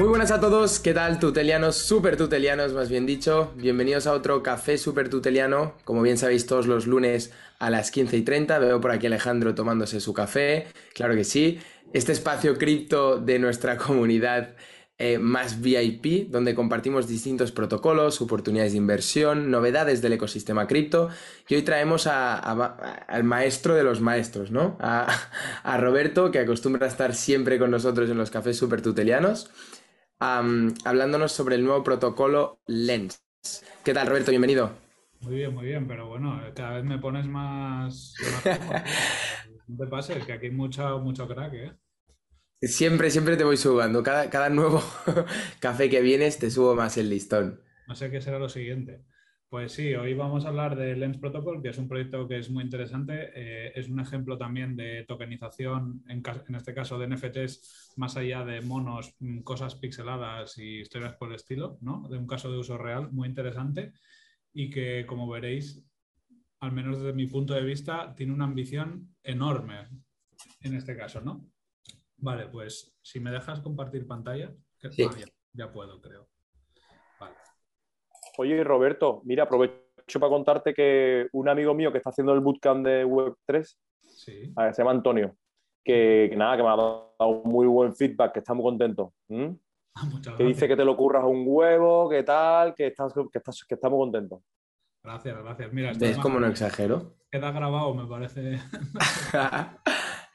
Muy buenas a todos, ¿qué tal tutelianos, super tutelianos más bien dicho? Bienvenidos a otro café super tuteliano, como bien sabéis todos los lunes a las 15 y 30, veo por aquí Alejandro tomándose su café, claro que sí, este espacio cripto de nuestra comunidad eh, más VIP, donde compartimos distintos protocolos, oportunidades de inversión, novedades del ecosistema cripto. Y hoy traemos al maestro de los maestros, ¿no? A, Roberto, que acostumbra a estar siempre con nosotros en los cafés super tutelianos, hablándonos sobre el nuevo protocolo Lens. ¿Qué tal, Roberto? Bienvenido. Muy bien, muy bien, pero bueno, cada vez me pones más... no te pases, que aquí hay mucho, mucho crack, ¿eh? Siempre, siempre te voy subando. Cada, cada nuevo café que vienes te subo más el listón. No sé qué será lo siguiente. Pues sí, hoy vamos a hablar de Lens Protocol, que es un proyecto que es muy interesante. Eh, es un ejemplo también de tokenización, en, en, este caso de NFTs, más allá de monos, mm, cosas pixeladas y historias por el estilo, ¿no? De un caso de uso real muy interesante y que, como veréis, al menos desde mi punto de vista, tiene una ambición enorme en este caso, ¿no? Vale, pues si me dejas compartir pantalla, sí. ah, ya, puedo, creo. Oye, Roberto, mira, aprovecho para contarte que un amigo mío que está haciendo el bootcamp de Web3, sí. se llama Antonio, que, nada, que me ha dado muy buen feedback, que está muy contento. Ah, que dice que te lo curras un huevo, que tal, que estás, que estás, que está muy contento. Gracias, gracias. Mira, ¿Ves cómo no exagero? Queda grabado, me parece.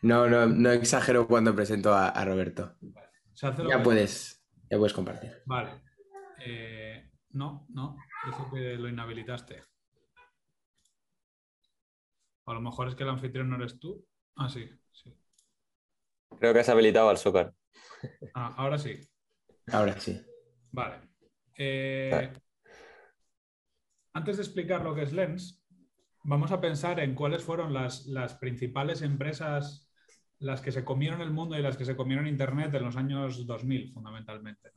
No, no, no exagero cuando presento a, Roberto. ya puedes, ya puedes compartir. Vale. Eh, no, no, dice que lo inhabilitaste. A lo mejor es que el anfitrión no eres tú. Ah, sí, sí. Creo que has habilitado al Zócar. Ah, ahora sí. Ahora sí. Vale. Eh, antes de explicar lo que es Lens, vamos a pensar en cuáles fueron las, las principales empresas las que se comieron el mundo y las que se comieron Internet en los años 2000, fundamentalmente.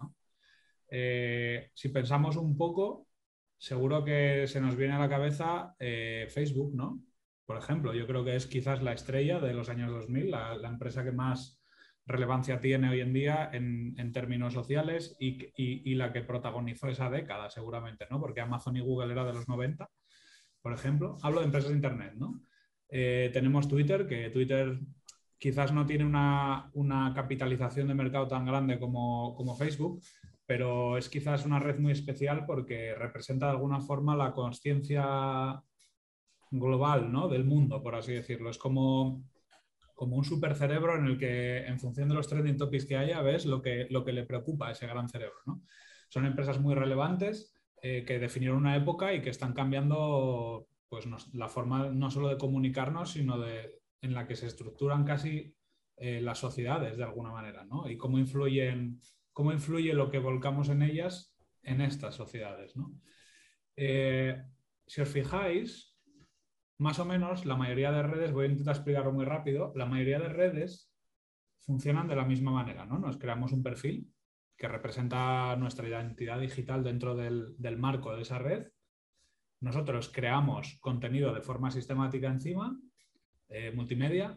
Eh, si pensamos un poco, seguro que se nos viene a la cabeza eh, Facebook, ¿no? Por ejemplo, yo creo que es quizás la estrella de los años 2000, la, empresa que más relevancia tiene hoy en día en, términos sociales y, la que protagonizó esa década, seguramente, ¿no? Porque Amazon y Google era de los 90, por ejemplo. Hablo de empresas de Internet, ¿no? Eh, tenemos Twitter, que Twitter quizás no tiene una, capitalización de mercado tan grande como, Facebook, pero es quizás una red muy especial porque representa de alguna forma la conciencia global ¿no? del mundo, por así decirlo. Es como, como un supercerebro en el que, en función de los trending topics que haya, ves lo que, lo que le preocupa a ese gran cerebro. Son empresas muy relevantes eh, que definieron una época y que están cambiando pues, la forma no solo de comunicarnos, sino de, en la que se estructuran casi eh, las sociedades de alguna manera, ¿no? Y cómo influyen, cómo influye lo que volcamos en ellas en estas sociedades, ¿no? Eh, si os fijáis, más o menos la mayoría de redes, voy a intentar explicarlo muy rápido, la mayoría de redes funcionan de la misma manera, ¿no? Nos creamos un perfil que representa nuestra identidad digital dentro del, marco de esa red. Nosotros creamos contenido de forma sistemática encima eh, multimedia,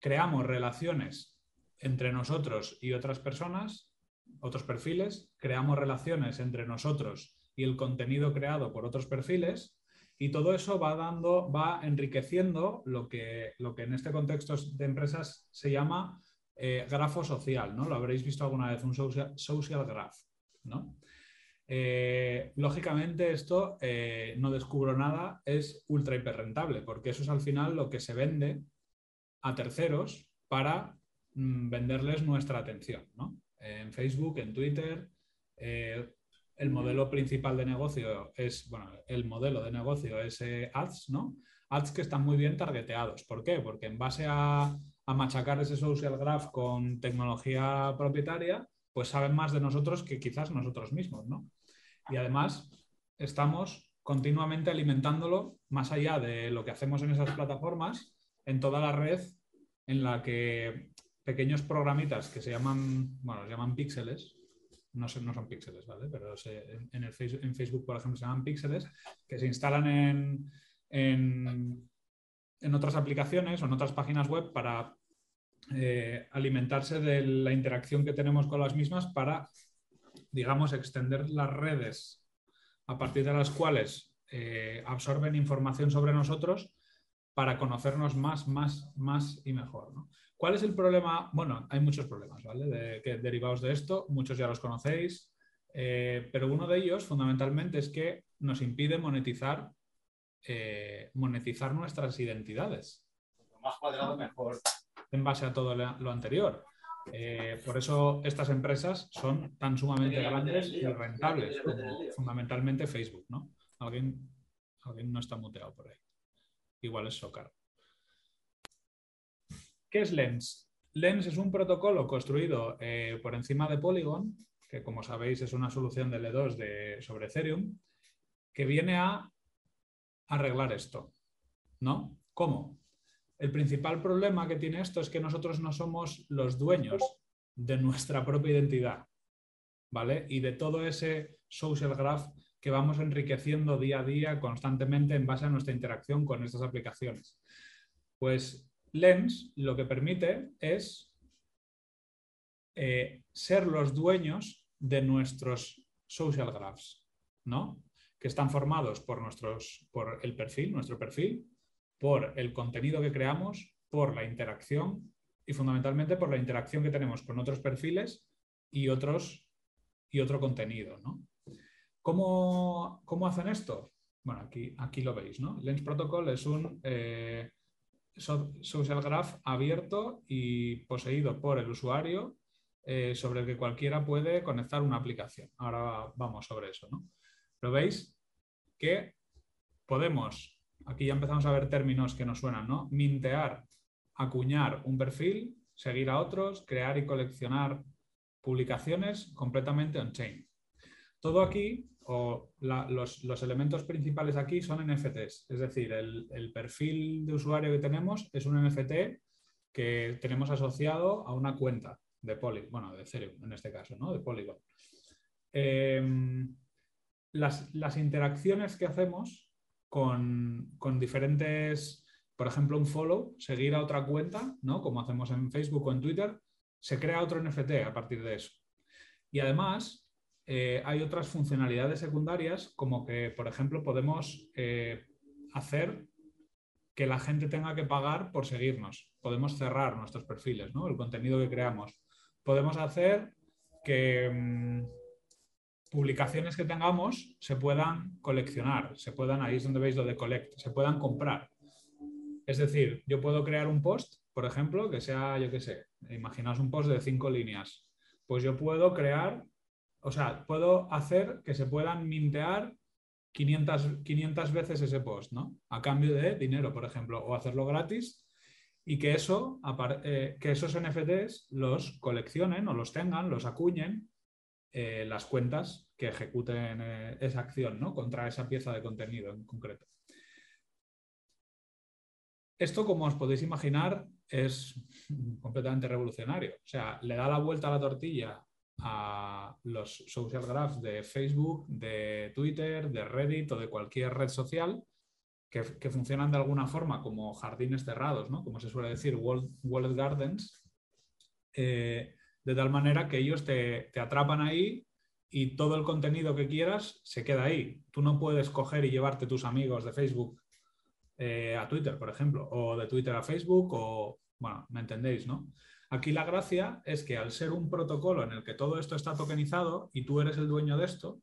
creamos relaciones entre nosotros y otras personas, otros perfiles, creamos relaciones entre nosotros y el contenido creado por otros perfiles, y todo eso va dando, va enriqueciendo lo que, lo que en este contexto de empresas se llama eh, grafo social, ¿no? Lo habréis visto alguna vez, un social, social graph, ¿no? Eh, lógicamente esto, eh, no descubro nada, es ultra hiper rentable, porque eso es al final lo que se vende a terceros para mm, venderles nuestra atención. En Facebook, en Twitter, eh, el modelo principal de negocio es, bueno, el modelo de negocio es ads, ¿no? Ads que están muy bien targeteados. ¿Por qué? Porque en base a, a machacar ese social graph con tecnología propietaria, pues saben más de nosotros que quizás nosotros mismos, ¿no? y además estamos continuamente alimentándolo más allá de lo que hacemos en esas plataformas, en toda la red en la que pequeños programitas que se llaman, bueno, se llaman píxeles, no, no son píxeles, ¿vale? Pero en, el Facebook, por ejemplo, se llaman píxeles, que se instalan en, en, en otras aplicaciones o en otras páginas web para eh, alimentarse de la interacción que tenemos con las mismas para, digamos, extender las redes a partir de las cuales eh, absorben información sobre nosotros para conocernos más, más, más y mejor. ¿Cuál es el problema? Bueno, hay muchos problemas, ¿vale? que, derivados de esto, muchos ya los conocéis, eh, pero uno de ellos fundamentalmente es que nos impide monetizar, monetizar nuestras identidades. más cuadrado, mejor en base a todo lo anterior. Eh, por eso estas empresas son tan sumamente grandes y rentables, como fundamentalmente Facebook. ¿no? ¿Alguien, alguien no está muteado por ahí. Igual es Socar. ¿Qué es Lens? Lens es un protocolo construido eh, por encima de Polygon, que como sabéis es una solución de L2 de, sobre Ethereum, que viene a arreglar esto. ¿No? ¿Cómo? El principal problema que tiene esto es que nosotros no somos los dueños de nuestra propia identidad, ¿vale? Y de todo ese social graph que vamos enriqueciendo día a día constantemente en base a nuestra interacción con estas aplicaciones. Pues Lens lo que permite es eh, ser los dueños de nuestros social graphs, ¿no? Que están formados por, nuestros, por el perfil, nuestro perfil, por el contenido que creamos, por la interacción y fundamentalmente por la interacción que tenemos con otros perfiles y, otros, y otro contenido. ¿Cómo, hacen esto? Bueno, aquí, aquí lo veis. ¿no? Lens Protocol es un eh, social graph abierto y poseído por el usuario eh, sobre el que cualquiera puede conectar una aplicación. Ahora vamos sobre eso. ¿no? Pero veis que podemos aquí ya empezamos a ver términos que nos suenan, ¿no? Mintear, acuñar un perfil, seguir a otros, crear y coleccionar publicaciones completamente on-chain. Todo aquí, o los, elementos principales aquí son NFTs, es decir, el, perfil de usuario que tenemos es un NFT que tenemos asociado a una cuenta de Polygon, bueno, de Ethereum en este caso, ¿no? De Polygon. Em, las, las interacciones que hacemos con, diferentes, por ejemplo, un follow, seguir a otra cuenta, ¿no? Como hacemos en Facebook o en Twitter, se crea otro NFT a partir de eso. Y además, eh, hay otras funcionalidades secundarias, como que, por ejemplo, podemos eh, hacer que la gente tenga que pagar por seguirnos. Podemos cerrar nuestros perfiles, ¿no? El contenido que creamos. Podemos hacer que. Mm, publicaciones que tengamos se puedan coleccionar, se puedan, ahí es donde veis lo de collect, se puedan comprar. Es decir, yo puedo crear un post, por ejemplo, que sea, yo qué sé, imaginaos un post de cinco líneas. Pues yo puedo crear, o sea, puedo hacer que se puedan mintear 500, 500 veces ese post, ¿no? A cambio de dinero, por ejemplo, o hacerlo gratis y que, eso, eh, que esos NFTs los coleccionen o los tengan, los acuñen eh, las cuentas que ejecuten eh, esa acción ¿no? contra esa pieza de contenido en concreto. Esto, como os podéis imaginar, es completamente revolucionario. O sea, le da la vuelta a la tortilla a los social graphs de Facebook, de Twitter, de Reddit o de cualquier red social que, funcionan de alguna forma como jardines cerrados, ¿no? como se suele decir, walled, gardens, eh, de tal manera que ellos te, atrapan ahí y todo el contenido que quieras se queda ahí. Tú no puedes coger y llevarte tus amigos de Facebook eh, a Twitter, por ejemplo, o de Twitter a Facebook, o, bueno, me entendéis, ¿no? Aquí la gracia es que al ser un protocolo en el que todo esto está tokenizado y tú eres el dueño de esto,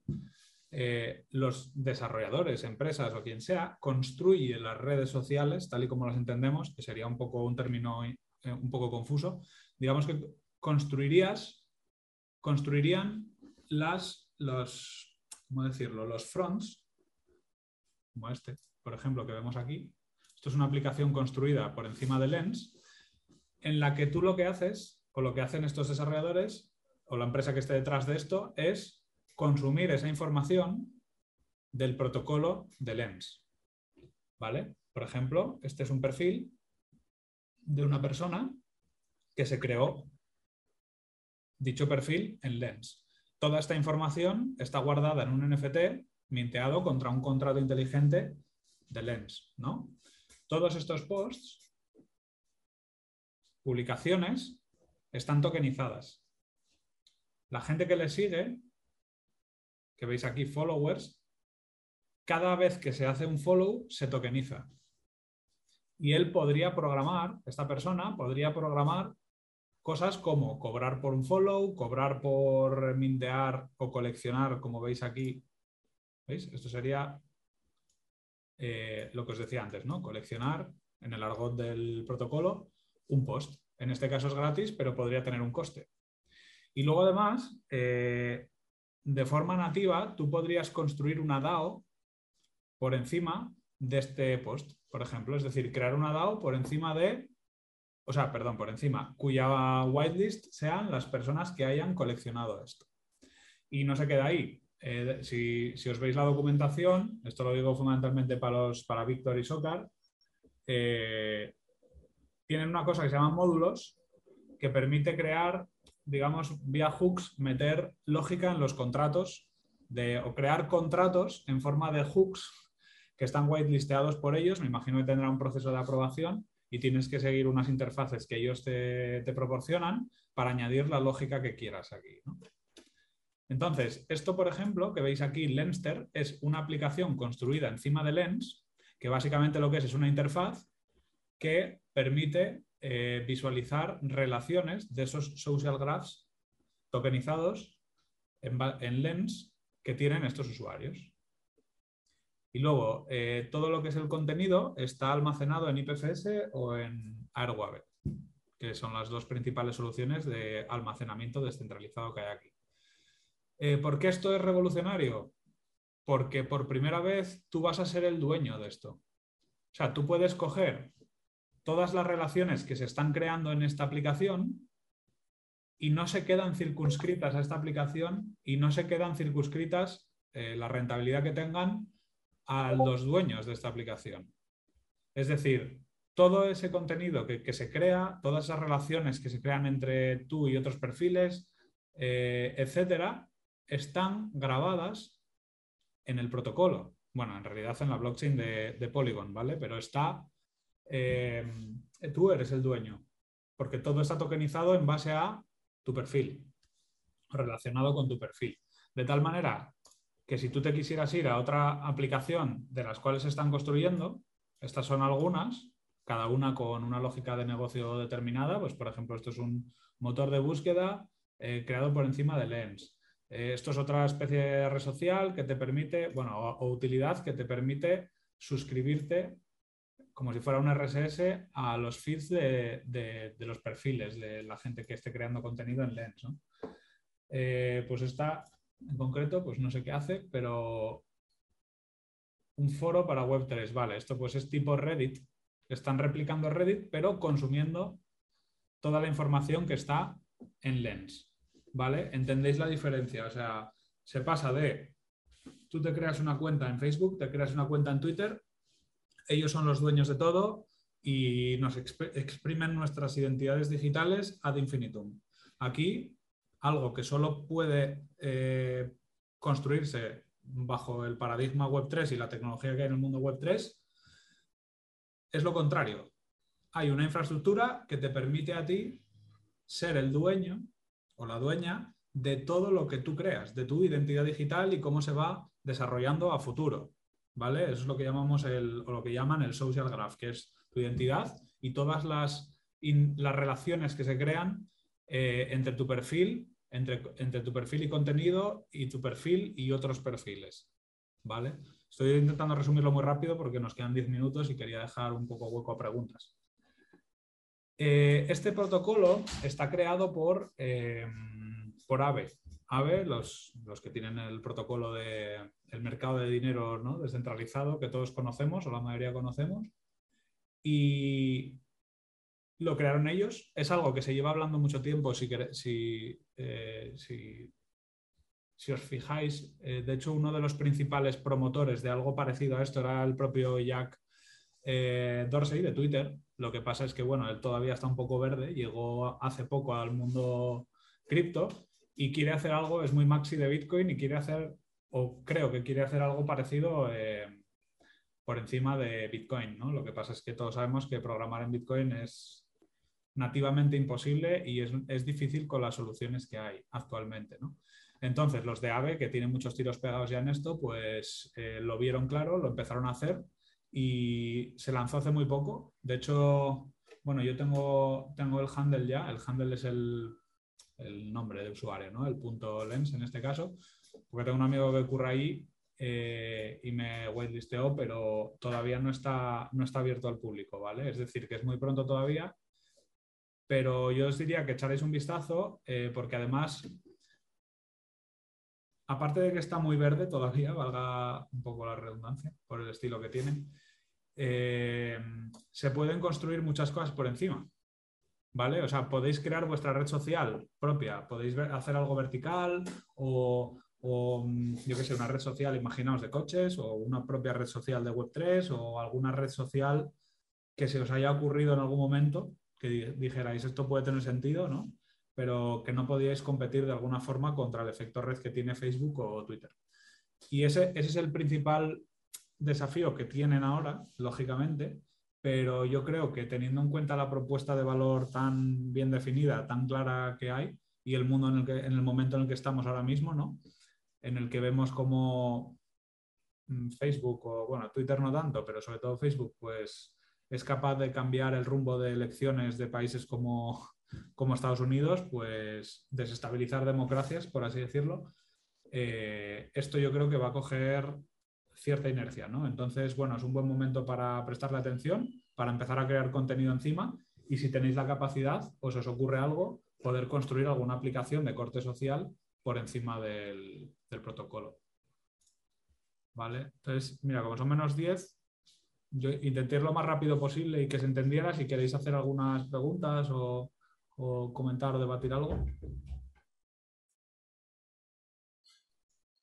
eh, los desarrolladores, empresas o quien sea, construyen las redes sociales, tal y como las entendemos, que sería un poco un término eh, un poco confuso, digamos que construirías, construirían las, los, ¿cómo decirlo? Los fronts, como este, por ejemplo, que vemos aquí. Esto es una aplicación construida por encima de Lens, en la que tú lo que haces, o lo que hacen estos desarrolladores, o la empresa que esté detrás de esto, es consumir esa información del protocolo de Lens. ¿Vale? Por ejemplo, este es un perfil de una persona que se creó dicho perfil en Lens. Toda esta información está guardada en un NFT minteado contra un contrato inteligente de Lens. ¿no? Todos estos posts publicaciones están tokenizadas. La gente que le sigue, que veis aquí, followers, cada vez que se hace un follow se tokeniza. Y él podría programar, esta persona podría programar cosas como cobrar por un follow, cobrar por mintear o coleccionar, como veis aquí. ¿Veis? Esto sería eh, lo que os decía antes, ¿no? Coleccionar en el argot del protocolo un post. En este caso es gratis, pero podría tener un coste. Y luego además, eh, de forma nativa, tú podrías construir una DAO por encima de este post, por ejemplo. Es decir, crear una DAO por encima de o sea, perdón, por encima, cuya whitelist sean las personas que hayan coleccionado esto. Y no se queda ahí. Eh, si, os veis la documentación, esto lo digo fundamentalmente para, los, para Víctor y Socar, eh, tienen una cosa que se llama módulos que permite crear, digamos, vía hooks, meter lógica en los contratos de, o crear contratos en forma de hooks que están whitelisteados por ellos. Me imagino que tendrá un proceso de aprobación y tienes que seguir unas interfaces que ellos te, proporcionan para añadir la lógica que quieras aquí. Entonces, esto, por ejemplo, que veis aquí, Lenster, es una aplicación construida encima de Lens, que básicamente lo que es es una interfaz que permite eh, visualizar relaciones de esos social graphs tokenizados en Lens que tienen estos usuarios. Y luego, eh, todo lo que es el contenido está almacenado en IPFS o en Airwave, que son las dos principales soluciones de almacenamiento descentralizado que hay aquí. Eh, ¿Por qué esto es revolucionario? Porque por primera vez tú vas a ser el dueño de esto. O sea, tú puedes coger todas las relaciones que se están creando en esta aplicación y no se quedan circunscritas a esta aplicación y no se quedan circunscritas eh, la rentabilidad que tengan a los dueños de esta aplicación. Es decir, todo ese contenido que, se crea, todas esas relaciones que se crean entre tú y otros perfiles, eh, etcétera, están grabadas en el protocolo. Bueno, en realidad en la blockchain de, Polygon, ¿vale? Pero está. Eh, tú eres el dueño, porque todo está tokenizado en base a tu perfil, relacionado con tu perfil. De tal manera que si tú te quisieras ir a otra aplicación de las cuales se están construyendo, estas son algunas, cada una con una lógica de negocio determinada, pues por ejemplo esto es un motor de búsqueda eh, creado por encima de Lens. Eh, esto es otra especie de red social que te permite, bueno, o, utilidad que te permite suscribirte como si fuera un RSS a los feeds de, los perfiles de la gente que esté creando contenido en Lens. Eh, pues esta en concreto, pues no sé qué hace, pero un foro para Web3, vale, esto pues es tipo Reddit, están replicando Reddit, pero consumiendo toda la información que está en Lens, ¿vale? ¿Entendéis la diferencia? O sea, se pasa de, tú te creas una cuenta en Facebook, te creas una cuenta en Twitter, ellos son los dueños de todo y nos exprimen nuestras identidades digitales ad infinitum. Aquí algo que solo puede eh, construirse bajo el paradigma Web3 y la tecnología que hay en el mundo Web3, es lo contrario. Hay una infraestructura que te permite a ti ser el dueño o la dueña de todo lo que tú creas, de tu identidad digital y cómo se va desarrollando a futuro. ¿Vale? Eso es lo que llamamos el, o lo que llaman el social graph, que es tu identidad y todas las, las relaciones que se crean eh, entre tu perfil entre, tu perfil y contenido y tu perfil y otros perfiles. ¿Vale? Estoy intentando resumirlo muy rápido porque nos quedan 10 minutos y quería dejar un poco hueco a preguntas. Eh, este protocolo está creado por, eh, por AVE. AVE, los, los, que tienen el protocolo del mercado de dinero ¿no? descentralizado que todos conocemos o la mayoría conocemos. Y lo crearon ellos. Es algo que se lleva hablando mucho tiempo, si, si, eh, si, si os fijáis. Eh, de hecho, uno de los principales promotores de algo parecido a esto era el propio Jack eh, Dorsey de Twitter. Lo que pasa es que, bueno, él todavía está un poco verde, llegó hace poco al mundo cripto y quiere hacer algo, es muy maxi de Bitcoin y quiere hacer, o creo que quiere hacer algo parecido por encima de Bitcoin, ¿no? Lo que pasa es que todos sabemos que programar en Bitcoin es nativamente imposible y es, difícil con las soluciones que hay actualmente. ¿no? Entonces, los de AVE, que tienen muchos tiros pegados ya en esto, pues eh, lo vieron claro, lo empezaron a hacer y se lanzó hace muy poco. De hecho, bueno, yo tengo, tengo el handle ya, el handle es el, nombre de usuario, ¿no? El punto lens en este caso, porque tengo un amigo que curra ahí eh, y me whitelisteó, pero todavía no está, no está abierto al público, ¿vale? Es decir, que es muy pronto todavía, pero yo os diría que echaréis un vistazo, eh, porque además, aparte de que está muy verde todavía, valga un poco la redundancia por el estilo que tiene, eh, se pueden construir muchas cosas por encima. ¿Vale? O sea, podéis crear vuestra red social propia, podéis hacer algo vertical o, mm, yo qué sé, una red social, imaginaos, de coches o una propia red social de Web3 o alguna red social que se os haya ocurrido en algún momento que dijerais esto puede tener sentido, ¿no? Pero que no podíais competir de alguna forma contra el efecto red que tiene Facebook o Twitter. Y ese, ese es el principal desafío que tienen ahora, lógicamente, pero yo creo que teniendo en cuenta la propuesta de valor tan bien definida, tan clara que hay, y el mundo en el, que, en el momento en el que estamos ahora mismo, ¿no? En el que vemos como mm, Facebook o, bueno, Twitter no tanto, pero sobre todo Facebook, pues es capaz de cambiar el rumbo de elecciones de países como, como Estados Unidos, pues desestabilizar democracias, por así decirlo. Eh, esto yo creo que va a coger cierta inercia, ¿no? Entonces, bueno, es un buen momento para prestarle atención, para empezar a crear contenido encima y si tenéis la capacidad o os ocurre algo, poder construir alguna aplicación de corte social por encima del, protocolo. ¿Vale? Entonces, mira, como son menos 10, yo intenté lo más rápido posible y que se entendiera. Si queréis hacer algunas preguntas o comentar o debatir algo.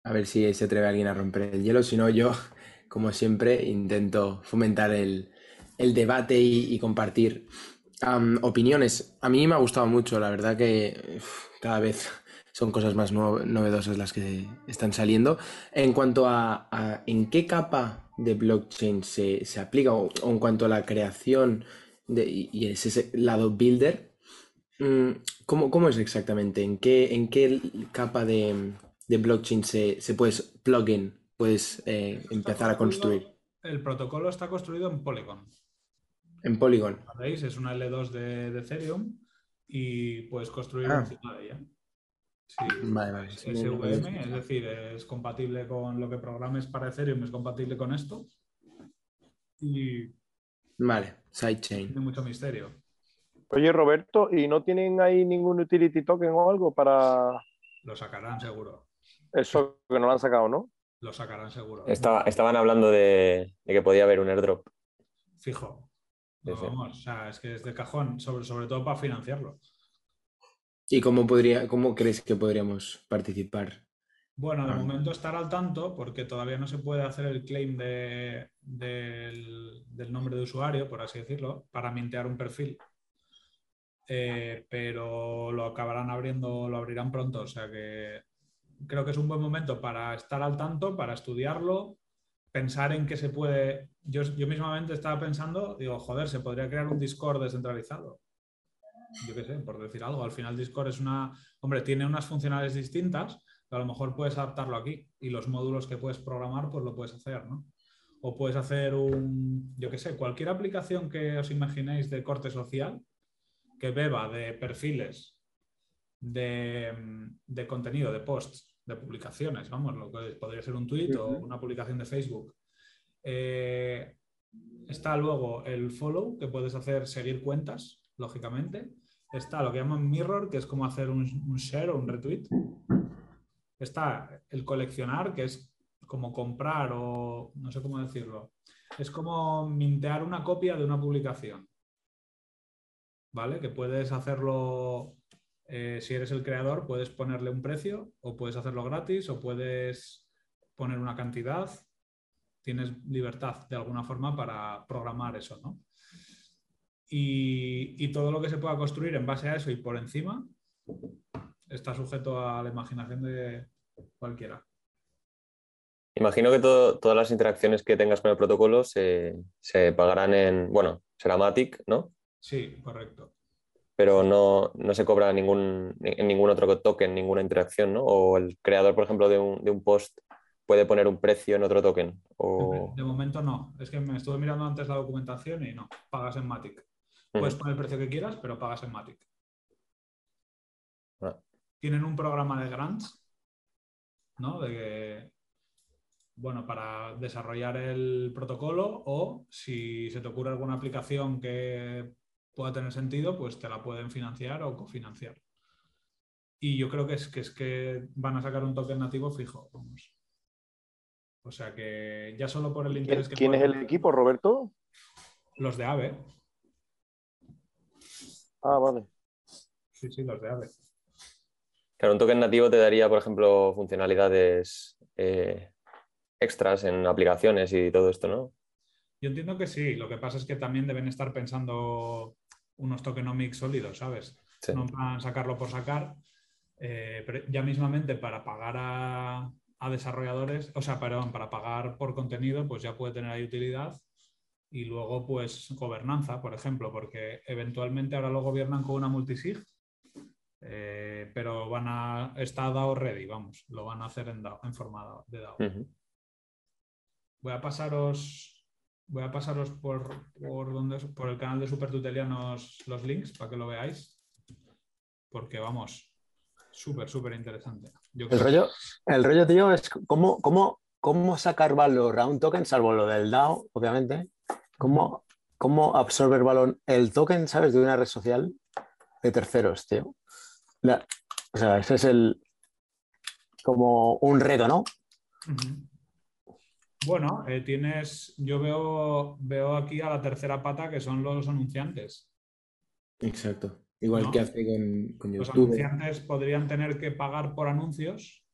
A ver si se atreve alguien a romper el hielo. Si no, yo, como siempre, intento fomentar el, debate y, compartir opiniones. A mí me ha gustado mucho, la verdad que cada vez son cosas más novedosas las que están saliendo. En cuanto a, en qué capa de blockchain se, aplica o, en cuanto a la creación de, y ese lado builder, mm, ¿cómo, ¿cómo, es exactamente? ¿En qué, en qué capa de, de blockchain se, se puedes plugin, puedes eh, empezar a construir? El protocolo está construido en Polygon. En Polygon. ¿Veis? Es una L2 de, Ethereum y puedes construir ah. encima de ella. Sí, vale, vale. SVM, es decir, es compatible con lo que programes para Ethereum, es compatible con esto. Y. Vale, sidechain. Tiene mucho misterio. Oye, Roberto, ¿y no tienen ahí ningún utility token o algo para.? Lo sacarán seguro. Eso que no lo han sacado, ¿no? Lo sacarán seguro. estaban hablando de, que podía haber un airdrop. Fijo. vamos, o sea, es que es de cajón, sobre, sobre todo para financiarlo. ¿Y cómo, podría, cómo crees que podríamos participar? Bueno, de ah. momento estar al tanto porque todavía no se puede hacer el claim de, del, nombre de usuario, por así decirlo, para mintear un perfil. Eh, pero lo acabarán abriendo, lo abrirán pronto, o sea que creo que es un buen momento para estar al tanto, para estudiarlo, pensar en qué se puede. Yo, yo mismamente estaba pensando, digo, joder, se podría crear un Discord descentralizado. Yo qué sé, por decir algo. Al final, Discord es una. Hombre, tiene unas funcionalidades distintas, pero a lo mejor puedes adaptarlo aquí y los módulos que puedes programar, pues lo puedes hacer, ¿no? O puedes hacer un, yo qué sé, cualquier aplicación que os imaginéis de corte social que beba de perfiles de, de contenido, de posts de publicaciones, vamos, lo que podría ser un tweet o una publicación de Facebook. Eh, está luego el follow, que puedes hacer seguir cuentas, lógicamente. Está lo que llaman mirror, que es como hacer un, share o un retweet. Está el coleccionar, que es como comprar o no sé cómo decirlo. Es como mintear una copia de una publicación. ¿Vale? Que puedes hacerlo eh, si eres el creador, puedes ponerle un precio o puedes hacerlo gratis o puedes poner una cantidad. Tienes libertad de alguna forma para programar eso, ¿no? Y, todo lo que se pueda construir en base a eso y por encima está sujeto a la imaginación de cualquiera. Imagino que todas las interacciones que tengas con el protocolo se, se pagarán en, bueno, será Matic, ¿no? Sí, correcto. Pero no, no se cobra ningún, en ningún otro token, ninguna interacción, ¿no? O el creador, por ejemplo, de un, de un post puede poner un precio en otro token. O... De momento no. Es que me estuve mirando antes la documentación y no, pagas en Matic. Puedes poner el precio que quieras, pero pagas en Matic. Ah. Tienen un programa de grants, ¿no? De que, bueno, para desarrollar el protocolo o si se te ocurre alguna aplicación que pueda tener sentido, pues te la pueden financiar o cofinanciar. Y yo creo que es que, es que van a sacar un token nativo fijo, vamos. O sea que ya solo por el interés que. ¿Quién es el equipo, Roberto? Los de AVE. Ah, vale. Sí, sí, los de AVE. Claro, un token nativo te daría, por ejemplo, funcionalidades eh, extras en aplicaciones y todo esto, ¿no? Yo entiendo que sí. Lo que pasa es que también deben estar pensando unos tokenomics sólidos, ¿sabes? Sí. No van a sacarlo por sacar. eh, pero ya mismamente para pagar a, a desarrolladores, o sea, perdón, para pagar por contenido, pues ya puede tener ahí utilidad. Y luego, pues, gobernanza, por ejemplo, porque eventualmente ahora lo gobiernan con una multisig, eh, pero van a. Está DAO ready, vamos, lo van a hacer en, DAO, en forma de DAO. Voy a pasaros. Voy a pasaros por, por, donde, por el canal de Supertutelianos los links para que lo veáis. Porque vamos, súper, súper interesante. Yo El creo- rollo, el rollo, tío, es cómo, cómo, cómo sacar valor a un token, salvo lo del DAO, obviamente. Cómo, cómo absorber valor el token, ¿sabes? De una red social de terceros, tío. La- o sea, ese es el. como un reto, ¿no? Ujú. Bueno, eh, tienes. Yo veo, veo aquí a la tercera pata que son los anunciantes. Exacto. Igual ¿No? que hace con, con Los YouTube. anunciantes podrían tener que pagar por anuncios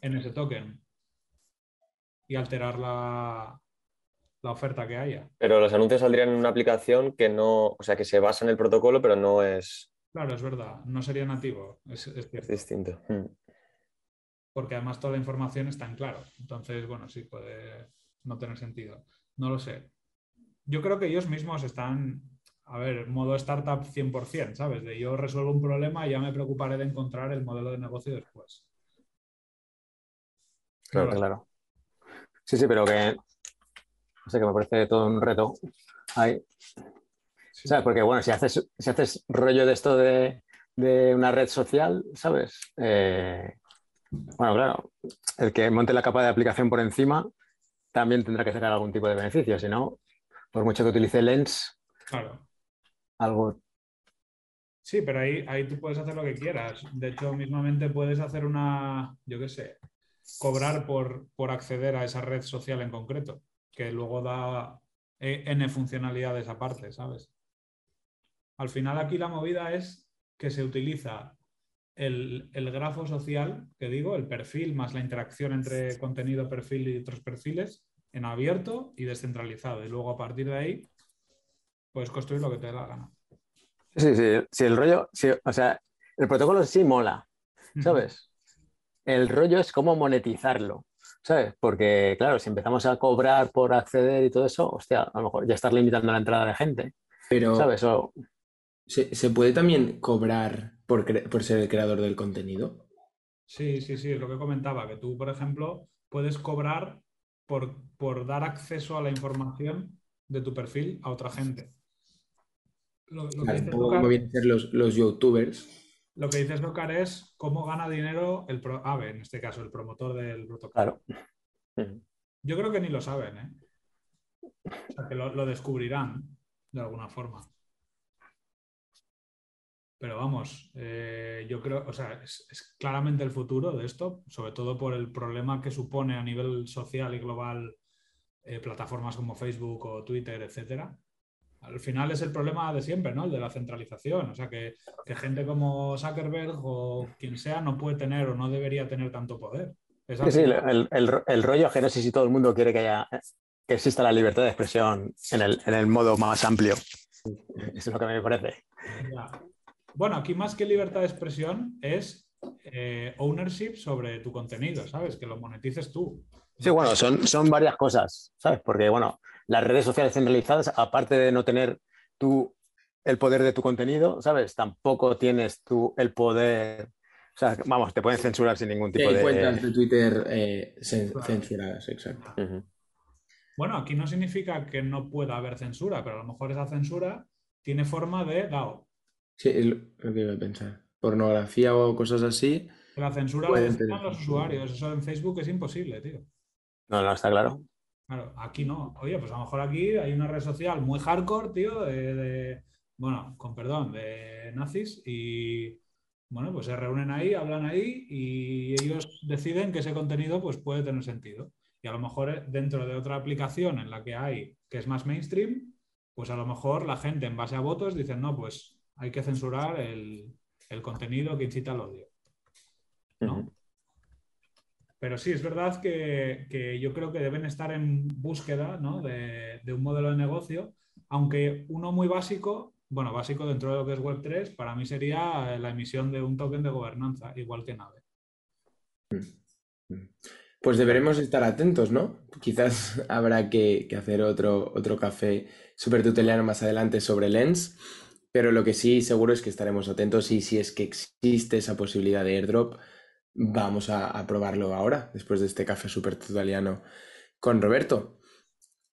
en ese token y alterar la, la oferta que haya. Pero los anuncios saldrían en una aplicación que no, o sea, que se basa en el protocolo, pero no es, Claro, es verdad, no sería nativo, es, es es distinto. Mm. Porque además toda la información está en claro. Entonces, bueno, sí puede no tener sentido. No lo sé. Yo creo que ellos mismos están, a ver, modo startup 100%, ¿sabes? De yo resuelvo un problema y ya me preocuparé de encontrar el modelo de negocio después. Claro, claro. Sí, sí, pero que. No sé, que me parece todo un reto. Ahí. Sí. ¿Sabes? Porque, bueno, si haces, si haces rollo de esto de, de una red social, ¿sabes? Eh, bueno, claro, el que monte la capa de aplicación por encima también tendrá que sacar algún tipo de beneficio, si no, por mucho que utilice Lens, Claro. algo. Sí, pero ahí, ahí tú puedes hacer lo que quieras. De hecho, mismamente puedes hacer una, yo qué sé, cobrar por, por acceder a esa red social en concreto, que luego da eh, N funcionalidades aparte, ¿sabes? Al final aquí la movida es que se utiliza el, el grafo social, que digo, el perfil más la interacción entre contenido, perfil y otros perfiles, en abierto y descentralizado. Y luego a partir de ahí puedes construir lo que te dé la gana. Sí, sí, sí, el rollo, sí, o sea, el protocolo sí mola, ¿sabes? El rollo es cómo monetizarlo, ¿sabes? Porque, claro, si empezamos a cobrar por acceder y todo eso, hostia, a lo mejor ya estar limitando la entrada de gente, Pero ¿sabes? O, ¿se, se puede también cobrar por, ser el creador del contenido? Sí, sí, sí, es lo que comentaba, que tú, por ejemplo, puedes cobrar por, por dar acceso a la información de tu perfil a otra gente. Lo, lo que Claro, Lucar- ser los, los youtubers. lo que dices, Lucar, es cómo gana dinero el pro- AVE, en este caso, el promotor del protocolo. claro. Yo creo que ni lo saben, ¿eh? O sea, que lo, lo descubrirán de alguna forma. Pero vamos, eh, yo creo, o sea, es, es claramente el futuro de esto, sobre todo por el problema que supone a nivel social y global eh, plataformas como Facebook o Twitter, etcétera. Al final es el problema de siempre, ¿no? El de la centralización. O sea, que, que gente como Zuckerberg o quien sea no puede tener o no debería tener tanto poder. Es sí, sí, el, el- rollo que no sé si todo el mundo quiere que haya, que exista la libertad de expresión en el, en el modo más amplio. Eso es lo que me parece. Ya. Bueno, aquí más que libertad de expresión es eh, ownership sobre tu contenido, ¿sabes? Que lo monetices tú. Sí, bueno, son, son varias cosas, ¿sabes? Porque, bueno, las redes sociales centralizadas, aparte de no tener tú el poder de tu contenido, ¿sabes? Tampoco tienes tú el poder. O sea, vamos, te pueden censurar sin ningún Sí, tipo hay de. cuentas de Twitter eh, cen- Claro. censuradas, exacto. Bueno, aquí no significa que no pueda haber censura, pero a lo mejor esa censura tiene forma de DAO. Sí, es lo que iba a pensar. Pornografía o cosas así. La censura la tener los usuarios. Eso en Facebook es imposible, tío. No, no, está claro. Claro, aquí no. Oye, pues a lo mejor aquí hay una red social muy hardcore, tío, de, de- bueno, con perdón, de nazis y bueno, pues se reúnen ahí, hablan ahí y ellos deciden que ese contenido pues puede tener sentido. Y a lo mejor eh, dentro de otra aplicación en la que hay, que es más mainstream, pues a lo mejor la gente en base a votos dicen, no, pues hay que censurar el, el contenido que incita al odio. ¿no? Pero sí, es verdad que, que yo creo que deben estar en búsqueda ¿no? de, de un modelo de negocio, aunque uno muy básico, bueno, básico dentro de lo que es Web3, para mí sería la emisión de un token de gobernanza, igual que Nave. Pues deberemos estar atentos, ¿no? Quizás habrá que, que hacer otro, otro café súper tuteliano más adelante sobre Lens, pero lo que sí seguro es que estaremos atentos y si es que existe esa posibilidad de airdrop, vamos a, a probarlo ahora, después de este café súper tuteliano con Roberto.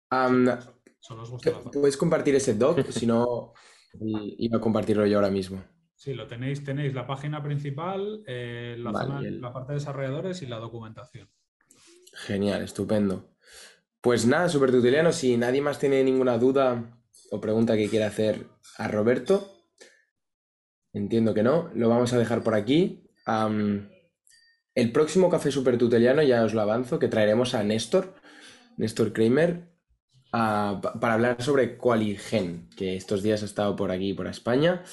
Zona. ¿puedes compartir ese doc? Si no, iba a compartirlo yo ahora mismo. Sí, lo tenéis, tenéis la página principal, eh, la, Vale, zona- y el- la parte de desarrolladores y la documentación. Genial, estupendo. Pues nada, súper tuteliano. Si nadie más tiene ninguna duda o pregunta que quiera hacer a Roberto, entiendo que no, lo vamos a dejar por aquí. El próximo café súper tuteliano, ya os lo avanzo, que traeremos a Néstor, Néstor Kramer, para hablar sobre Qualigen, que estos días ha estado por aquí, por España.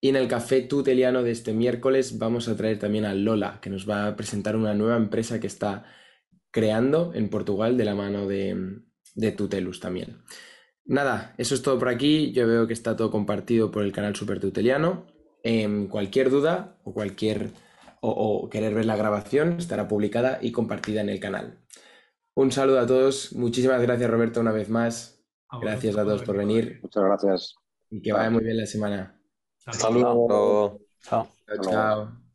Y en el café tuteliano de este miércoles vamos a traer también a Lola, que nos va a presentar una nueva empresa que está creando en Portugal de la mano de, de Tutelus también. Nada, eso es todo por aquí. Yo veo que está todo compartido por el canal Super Tuteliano. Em, cualquier duda o cualquier o, o querer ver la grabación estará publicada y compartida en el canal. Un saludo a todos. Muchísimas gracias Roberto una vez más. A Gracias a todos por venir Muchas gracias. y que vaya muy bien la semana. Hasta luego. Chao. Chao, Hasta luego. chao.